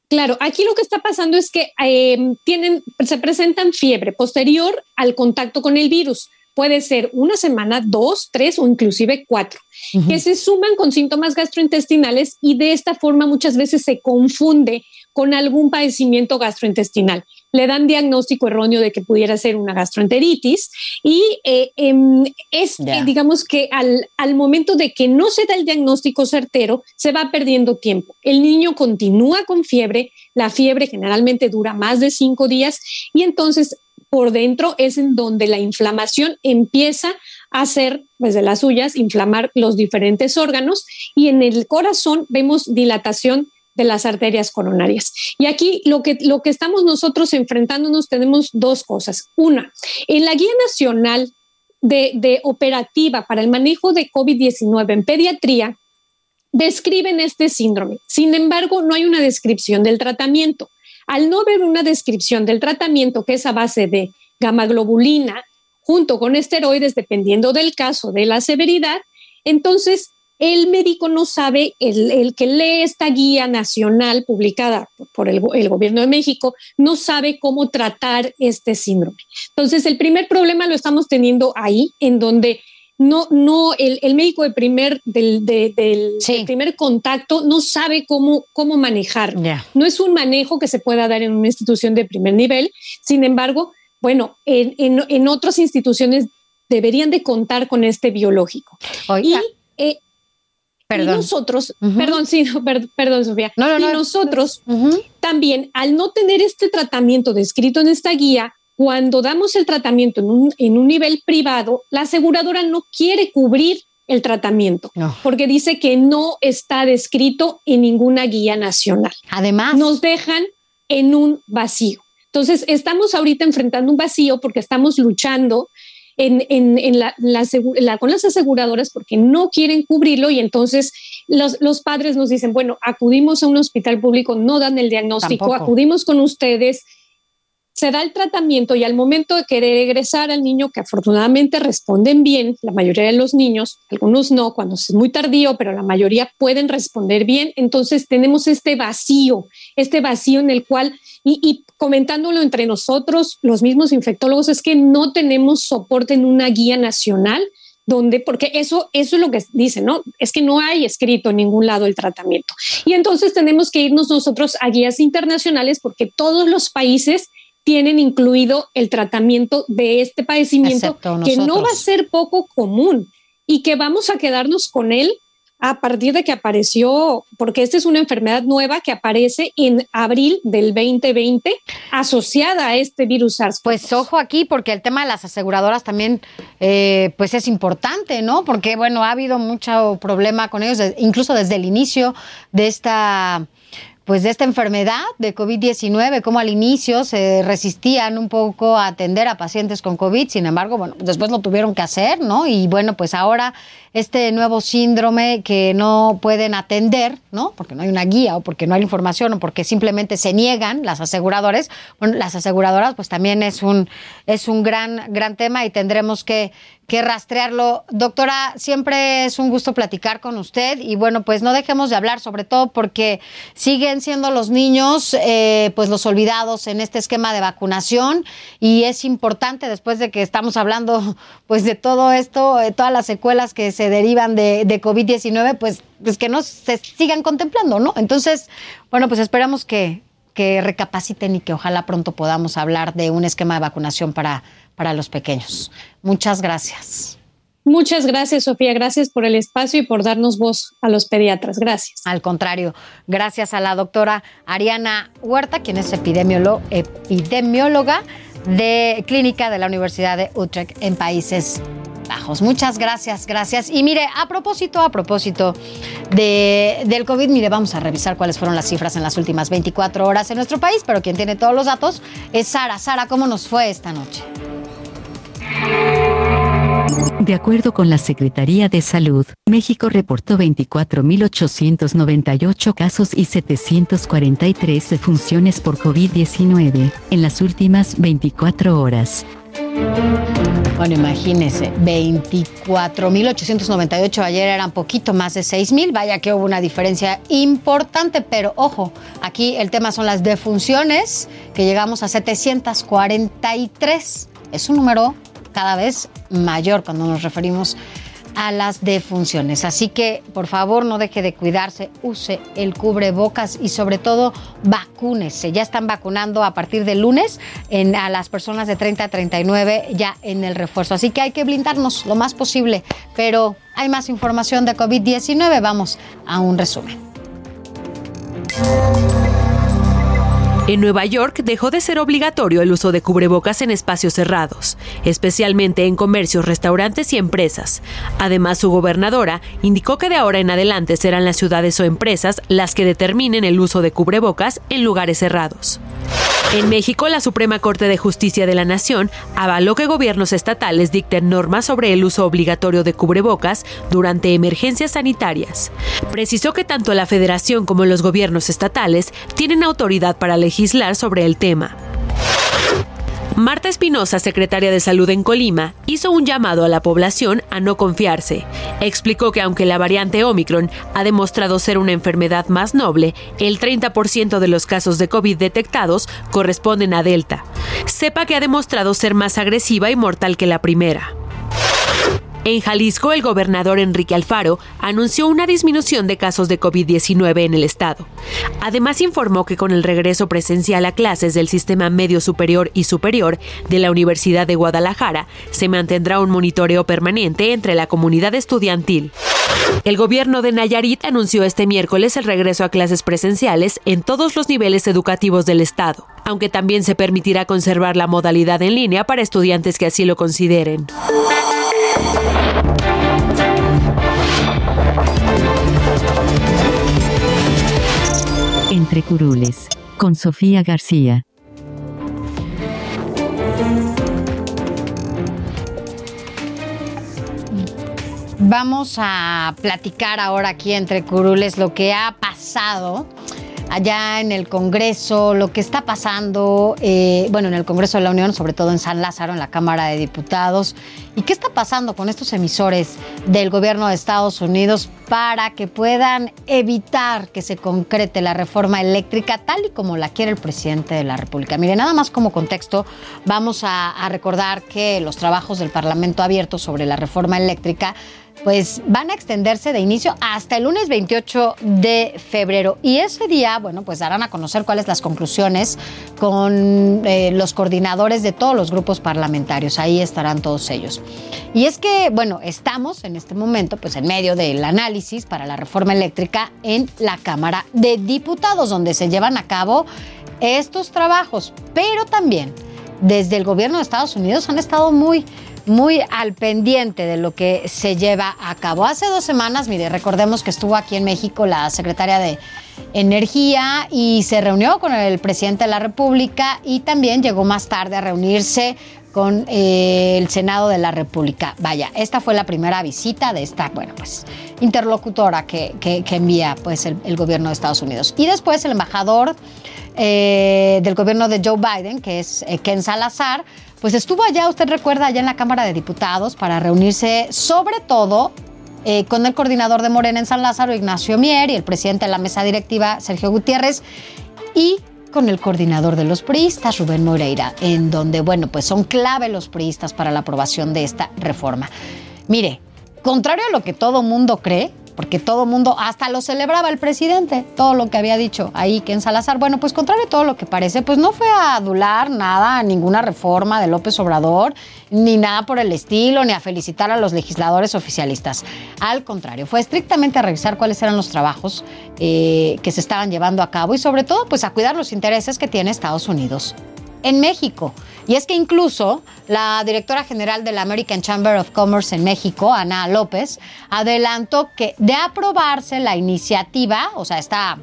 claro, aquí lo que está pasando es que eh, tienen, se presentan fiebre posterior al contacto con el virus puede ser una semana, dos, tres o inclusive cuatro, que se suman con síntomas gastrointestinales y de esta forma muchas veces se confunde con algún padecimiento gastrointestinal. Le dan diagnóstico erróneo de que pudiera ser una gastroenteritis y eh, em, es, eh, digamos que al, al momento de que no se da el diagnóstico certero, se va perdiendo tiempo. El niño continúa con fiebre, la fiebre generalmente dura más de cinco días y entonces por dentro es en donde la inflamación empieza a hacer, pues de las suyas, inflamar los diferentes órganos y en el corazón vemos dilatación de las arterias coronarias. Y aquí lo que, lo que estamos nosotros enfrentándonos tenemos dos cosas. Una, en la Guía Nacional de, de Operativa para el Manejo de COVID-19 en Pediatría, describen este síndrome. Sin embargo, no hay una descripción del tratamiento. Al no ver una descripción del tratamiento que es a base de gamaglobulina junto con esteroides, dependiendo del caso de la severidad, entonces el médico no sabe, el, que lee esta guía nacional publicada por el, el, gobierno de México, no sabe cómo tratar este síndrome. Entonces, el primer problema lo estamos teniendo ahí, en donde no, no, el, médico de primer, del, del, primer contacto no sabe cómo, cómo manejar. No es un manejo que se pueda dar en una institución de primer nivel. Sin embargo, bueno, en, en, otras instituciones deberían de contar con este biológico. Y eh, Perdón. Y nosotros, perdón, sí, perdón, Sofía. y nosotros también, al no tener este tratamiento descrito en esta guía, cuando damos el tratamiento en un, en un nivel privado, la aseguradora no quiere cubrir el tratamiento, porque dice que no está descrito en ninguna guía nacional. Además, nos dejan en un vacío. Entonces, estamos ahorita enfrentando un vacío porque estamos luchando en, en, la, con las aseguradoras porque no quieren cubrirlo y entonces los, los, padres nos dicen, bueno, acudimos a un hospital público, no dan el diagnóstico, acudimos con ustedes, se da el tratamiento y al momento de querer egresar al niño, que afortunadamente responden bien, la mayoría de los niños, algunos no, cuando es muy tardío, pero la mayoría pueden responder bien, entonces tenemos este vacío, este vacío en el cual, y, comentándolo entre nosotros, los mismos infectólogos, es que no tenemos soporte en una guía nacional donde, porque eso, eso es lo que dicen, ¿no? Es que no hay escrito en ningún lado el tratamiento. Y entonces tenemos que irnos nosotros a guías internacionales porque todos los países tienen incluido el tratamiento de este padecimiento que no va a ser poco común y que vamos a quedarnos con él a partir de que apareció, porque esta es una enfermedad nueva que aparece en abril del 2020 asociada a este virus SARS. Pues ojo aquí, porque el tema de las aseguradoras también eh, pues es importante, ¿no? Porque bueno, ha habido mucho problema con ellos, incluso desde el inicio de esta pues de esta enfermedad de COVID-19, como al inicio se resistían un poco a atender a pacientes con COVID, sin embargo, bueno, después lo tuvieron que hacer, ¿no? Y bueno, pues ahora este nuevo síndrome que no pueden atender, ¿no? Porque no hay una guía o porque no hay información o porque simplemente se niegan las aseguradoras, bueno, las aseguradoras pues también es un es un gran gran tema y tendremos que que rastrearlo. Doctora, siempre es un gusto platicar con usted y bueno, pues no dejemos de hablar, sobre todo porque siguen siendo los niños eh, pues los olvidados en este esquema de vacunación y es importante después de que estamos hablando pues de todo esto, de todas las secuelas que se derivan de, de COVID-19, pues, pues que no se sigan contemplando, ¿no? Entonces, bueno, pues esperamos que, que recapaciten y que ojalá pronto podamos hablar de un esquema de vacunación para para los pequeños. Muchas gracias. Muchas gracias, Sofía. Gracias por el espacio y por darnos voz a los pediatras. Gracias. Al contrario, gracias a la doctora Ariana Huerta, quien es epidemióloga de clínica de la Universidad de Utrecht en Países Muchas gracias, gracias. Y mire, a propósito, a propósito de, del COVID, mire, vamos a revisar cuáles fueron las cifras en las últimas 24 horas en nuestro país, pero quien tiene todos los datos es Sara. Sara, ¿cómo nos fue esta noche? De acuerdo con la Secretaría de Salud, México reportó 24.898 casos y 743 defunciones por COVID-19 en las últimas 24 horas. Bueno, imagínese, 24.898 ayer eran poquito más de 6.000, vaya que hubo una diferencia importante, pero ojo, aquí el tema son las defunciones, que llegamos a 743. Es un número cada vez mayor cuando nos referimos a las defunciones. Así que, por favor, no deje de cuidarse, use el cubrebocas y sobre todo vacúnese. Ya están vacunando a partir de lunes a las personas de 30 a 39 ya en el refuerzo. Así que hay que blindarnos lo más posible. Pero hay más información de COVID-19. Vamos a un resumen. En Nueva York dejó de ser obligatorio el uso de cubrebocas en espacios cerrados, especialmente en comercios, restaurantes y empresas. Además, su gobernadora indicó que de ahora en adelante serán las ciudades o empresas las que determinen el uso de cubrebocas en lugares cerrados. En México, la Suprema Corte de Justicia de la Nación avaló que gobiernos estatales dicten normas sobre el uso obligatorio de cubrebocas durante emergencias sanitarias. Precisó que tanto la Federación como los gobiernos estatales tienen autoridad para legislar sobre el tema. Marta Espinosa, secretaria de Salud en Colima, hizo un llamado a la población a no confiarse. Explicó que aunque la variante Omicron ha demostrado ser una enfermedad más noble, el 30% de los casos de COVID detectados corresponden a Delta. Sepa que ha demostrado ser más agresiva y mortal que la primera. En Jalisco, el gobernador Enrique Alfaro anunció una disminución de casos de COVID-19 en el estado. Además, informó que con el regreso presencial a clases del sistema medio superior y superior de la Universidad de Guadalajara, se mantendrá un monitoreo permanente entre la comunidad estudiantil. El gobierno de Nayarit anunció este miércoles el regreso a clases presenciales en todos los niveles educativos del estado, aunque también se permitirá conservar la modalidad en línea para estudiantes que así lo consideren. Entre Curules, con Sofía García. Vamos a platicar ahora aquí entre curules lo que ha pasado allá en el Congreso, lo que está pasando, eh, bueno, en el Congreso de la Unión, sobre todo en San Lázaro, en la Cámara de Diputados, y qué está pasando con estos emisores del gobierno de Estados Unidos para que puedan evitar que se concrete la reforma eléctrica tal y como la quiere el presidente de la República. Mire, nada más como contexto, vamos a, a recordar que los trabajos del Parlamento abierto sobre la reforma eléctrica pues van a extenderse de inicio hasta el lunes 28 de febrero. Y ese día, bueno, pues darán a conocer cuáles las conclusiones con eh, los coordinadores de todos los grupos parlamentarios. Ahí estarán todos ellos. Y es que, bueno, estamos en este momento, pues en medio del análisis para la reforma eléctrica en la Cámara de Diputados, donde se llevan a cabo estos trabajos. Pero también desde el gobierno de Estados Unidos han estado muy muy al pendiente de lo que se lleva a cabo. Hace dos semanas, mire, recordemos que estuvo aquí en México la secretaria de Energía y se reunió con el presidente de la República y también llegó más tarde a reunirse con eh, el Senado de la República. Vaya, esta fue la primera visita de esta, bueno, pues interlocutora que, envía pues el, gobierno de Estados Unidos. Y después el embajador eh, del gobierno de Joe Biden, que es eh, Ken Salazar, pues estuvo allá, usted recuerda, allá en la Cámara de Diputados para reunirse sobre todo eh, con el coordinador de Morena en San Lázaro, Ignacio Mier, y el presidente de la mesa directiva, Sergio Gutiérrez, y con el coordinador de los priistas, Rubén Moreira, en donde, bueno, pues son clave los priistas para la aprobación de esta reforma. Mire, contrario a lo que todo mundo cree, porque todo mundo, hasta lo celebraba el presidente, todo lo que había dicho ahí que en Salazar. Bueno, pues contrario a todo lo que parece, pues no fue a adular nada, ninguna reforma de López Obrador, ni nada por el estilo, ni a felicitar a los legisladores oficialistas. Al contrario, fue estrictamente a revisar cuáles eran los trabajos eh, que se estaban llevando a cabo y sobre todo, pues a cuidar los intereses que tiene Estados Unidos en México. Y es que incluso la directora general de la American Chamber of Commerce en México, Ana López, adelantó que de aprobarse la iniciativa, o sea, esta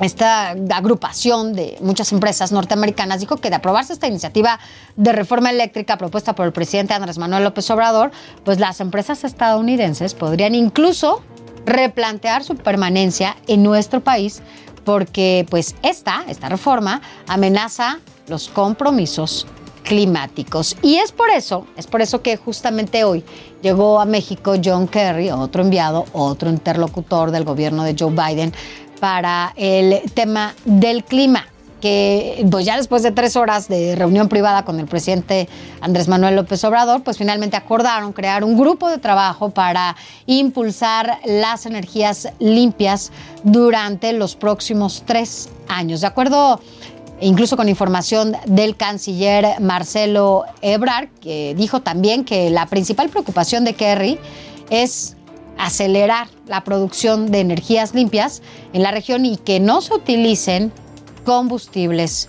esta agrupación de muchas empresas norteamericanas dijo que de aprobarse esta iniciativa de reforma eléctrica propuesta por el presidente Andrés Manuel López Obrador, pues las empresas estadounidenses podrían incluso replantear su permanencia en nuestro país porque pues esta, esta reforma amenaza los compromisos climáticos. Y es por eso, es por eso que justamente hoy llegó a México John Kerry, otro enviado, otro interlocutor del gobierno de Joe Biden para el tema del clima que pues ya después de tres horas de reunión privada con el presidente Andrés Manuel López Obrador, pues finalmente acordaron crear un grupo de trabajo para impulsar las energías limpias durante los próximos tres años. De acuerdo incluso con información del canciller Marcelo Ebrard, que dijo también que la principal preocupación de Kerry es acelerar la producción de energías limpias en la región y que no se utilicen combustibles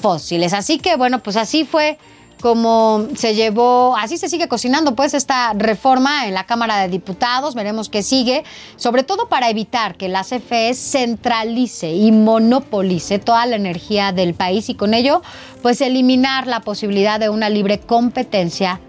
fósiles. Así que bueno, pues así fue como se llevó, así se sigue cocinando pues esta reforma en la Cámara de Diputados, veremos qué sigue, sobre todo para evitar que la CFE centralice y monopolice toda la energía del país y con ello pues eliminar la posibilidad de una libre competencia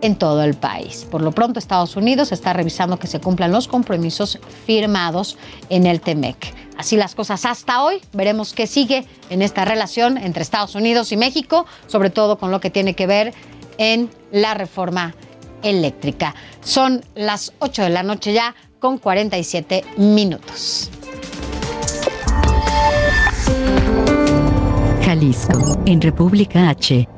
en todo el país. Por lo pronto Estados Unidos está revisando que se cumplan los compromisos firmados en el TEMEC. Así las cosas hasta hoy. Veremos qué sigue en esta relación entre Estados Unidos y México, sobre todo con lo que tiene que ver en la reforma eléctrica. Son las 8 de la noche ya con 47 minutos. Jalisco, en República H.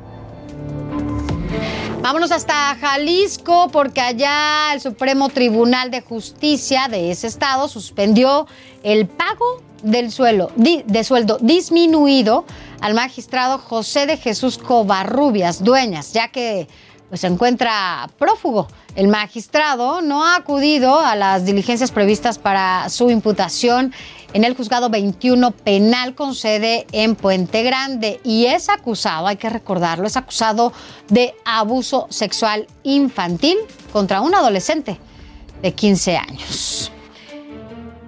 Vámonos hasta Jalisco porque allá el Supremo Tribunal de Justicia de ese estado suspendió el pago del suelo, de sueldo disminuido al magistrado José de Jesús Covarrubias Dueñas, ya que pues, se encuentra prófugo. El magistrado no ha acudido a las diligencias previstas para su imputación en el juzgado 21 penal con sede en Puente Grande y es acusado, hay que recordarlo, es acusado de abuso sexual infantil contra un adolescente de 15 años.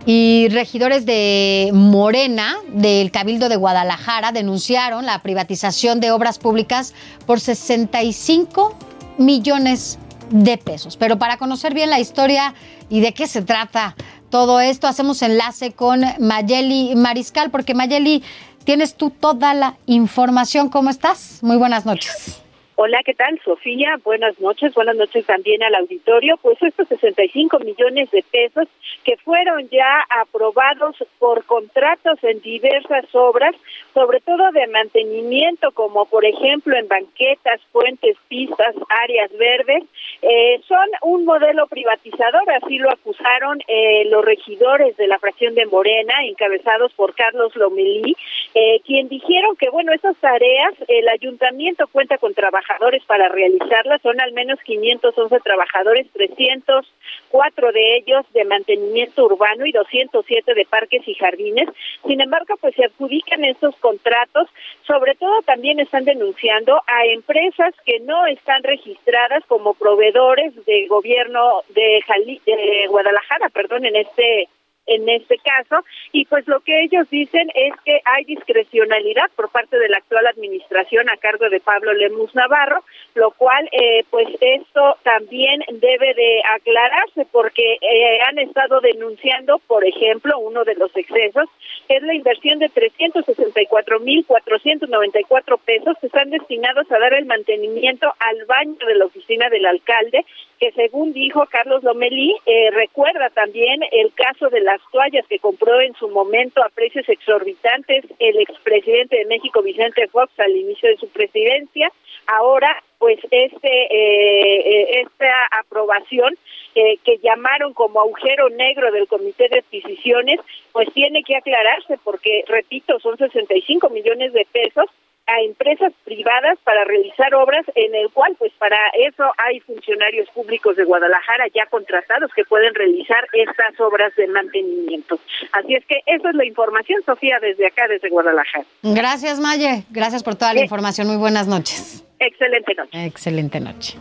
Y regidores de Morena, del Cabildo de Guadalajara, denunciaron la privatización de obras públicas por 65 millones de pesos. Pero para conocer bien la historia y de qué se trata todo esto, hacemos enlace con Mayeli Mariscal, porque Mayeli, tienes tú toda la información. ¿Cómo estás? Muy buenas noches. Hola, ¿qué tal, Sofía? Buenas noches, buenas noches también al auditorio. Pues estos 65 millones de pesos que fueron ya aprobados por contratos en diversas obras, sobre todo de mantenimiento, como por ejemplo en banquetas, puentes, pistas, áreas verdes, eh, son un modelo privatizador, así lo acusaron eh, los regidores de la fracción de Morena, encabezados por Carlos Lomelí, eh, quien dijeron que, bueno, esas tareas, el ayuntamiento cuenta con trabajadores para realizarlas. Son al menos 511 trabajadores, 304 de ellos de mantenimiento urbano y 207 de parques y jardines. Sin embargo, pues se adjudican estos contratos. Sobre todo también están denunciando a empresas que no están registradas como proveedores de gobierno de, de Guadalajara, perdón, en este en este caso y pues lo que ellos dicen es que hay discrecionalidad por parte de la actual administración a cargo de Pablo Lemus Navarro, lo cual eh, pues esto también debe de aclararse porque eh, han estado denunciando, por ejemplo, uno de los excesos es la inversión de 364.494 pesos que están destinados a dar el mantenimiento al baño de la oficina del alcalde que según dijo Carlos Lomelí, eh, recuerda también el caso de las toallas que compró en su momento a precios exorbitantes el expresidente de México, Vicente Fox, al inicio de su presidencia. Ahora, pues este eh, eh, esta aprobación que llamaron como agujero negro del Comité de Adquisiciones, pues tiene que aclararse porque, repito, son 65 millones de pesos a empresas privadas para realizar obras en el cual pues para eso hay funcionarios públicos de Guadalajara ya contratados que pueden realizar estas obras de mantenimiento. Así es que esa es la información, Sofía, desde acá, desde Guadalajara. Gracias, Maye. Gracias por toda la información. Muy buenas noches. Excelente noche. Excelente noche.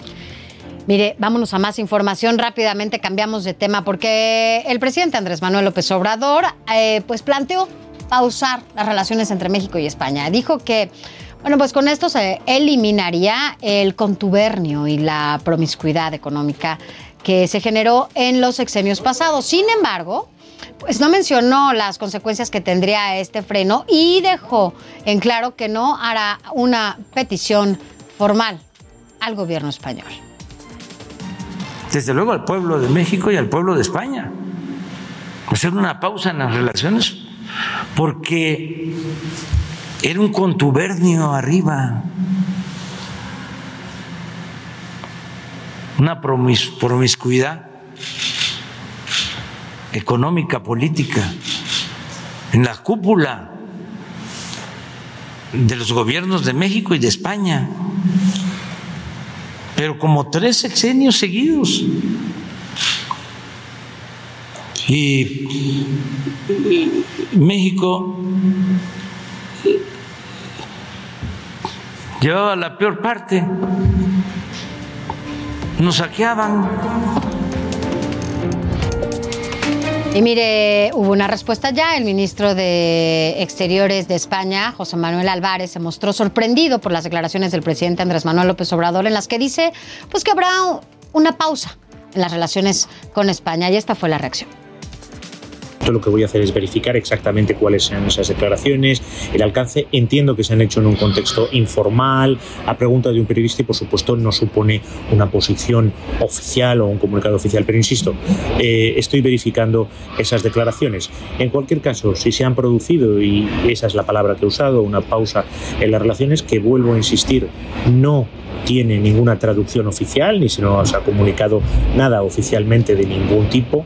Mire, vámonos a más información. Rápidamente cambiamos de tema porque el presidente Andrés Manuel López Obrador eh, pues planteó pausar las relaciones entre México y España. Dijo que, bueno, pues con esto se eliminaría el contubernio y la promiscuidad económica que se generó en los sexenios pasados. Sin embargo, pues no mencionó las consecuencias que tendría este freno y dejó en claro que no hará una petición formal al gobierno español. Desde luego al pueblo de México y al pueblo de España. Hacer una pausa en las relaciones porque era un contubernio arriba, una promiscuidad económica, política, en la cúpula de los gobiernos de México y de España, pero como tres sexenios seguidos. Y México llevaba la peor parte, nos saqueaban. Y mire, hubo una respuesta ya. El ministro de Exteriores de España, José Manuel Álvarez, se mostró sorprendido por las declaraciones del presidente Andrés Manuel López Obrador en las que dice pues que habrá una pausa en las relaciones con España. Y esta fue la reacción Yo lo que voy a hacer es verificar exactamente cuáles sean esas declaraciones, el alcance. Entiendo que se han hecho en un contexto informal, a pregunta de un periodista y por supuesto no supone una posición oficial o un comunicado oficial. Pero insisto, eh, estoy verificando esas declaraciones. En cualquier caso, si se han producido, y esa es la palabra que he usado, una pausa en las relaciones, que vuelvo a insistir, no tiene ninguna traducción oficial, ni se nos ha comunicado nada oficialmente de ningún tipo.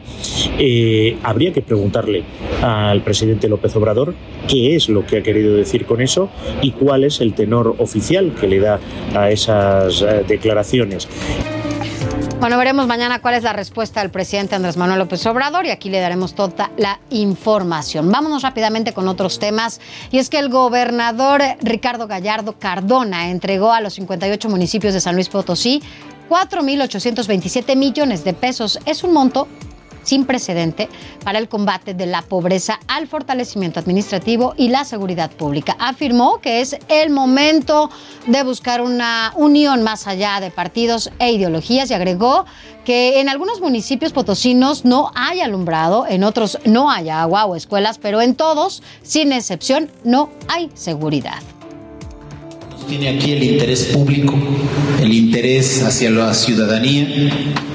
Eh, habría que preguntarle al presidente López Obrador qué es lo que ha querido decir con eso y cuál es el tenor oficial que le da a esas eh, declaraciones. Bueno, veremos mañana cuál es la respuesta del presidente Andrés Manuel López Obrador y aquí le daremos toda la información. Vámonos rápidamente con otros temas y es que el gobernador Ricardo Gallardo Cardona entregó a los 58 municipios de San Luis Potosí 4.827 millones de pesos. Es un monto sin precedente para el combate de la pobreza al fortalecimiento administrativo y la seguridad pública. Afirmó que es el momento de buscar una unión más allá de partidos e ideologías y agregó que en algunos municipios potosinos no hay alumbrado, en otros no hay agua o escuelas, pero en todos, sin excepción, no hay seguridad tiene aquí el interés público, el interés hacia la ciudadanía,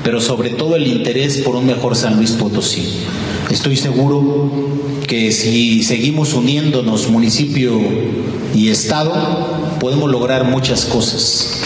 pero sobre todo el interés por un mejor San Luis Potosí. Estoy seguro que si seguimos uniéndonos municipio y Estado, podemos lograr muchas cosas.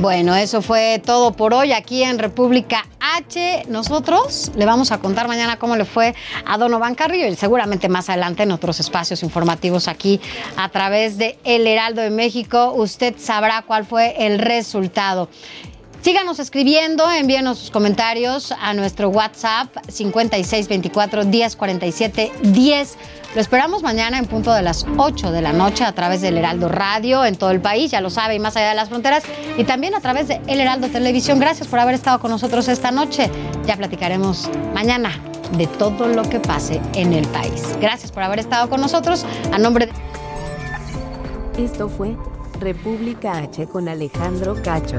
Bueno, eso fue todo por hoy aquí en República H. Nosotros le vamos a contar mañana cómo le fue a Donovan Carrillo y seguramente más adelante en otros espacios informativos aquí a través de El Heraldo de México. Usted sabrá cuál fue el resultado. Síganos escribiendo, envíenos sus comentarios a nuestro WhatsApp 5624 1047 10. Lo esperamos mañana en punto de las 8 de la noche a través del Heraldo Radio en todo el país, ya lo sabe, y más allá de las fronteras, y también a través de El Heraldo Televisión. Gracias por haber estado con nosotros esta noche. Ya platicaremos mañana de todo lo que pase en el país. Gracias por haber estado con nosotros. A nombre de... Esto fue República H con Alejandro Cacho.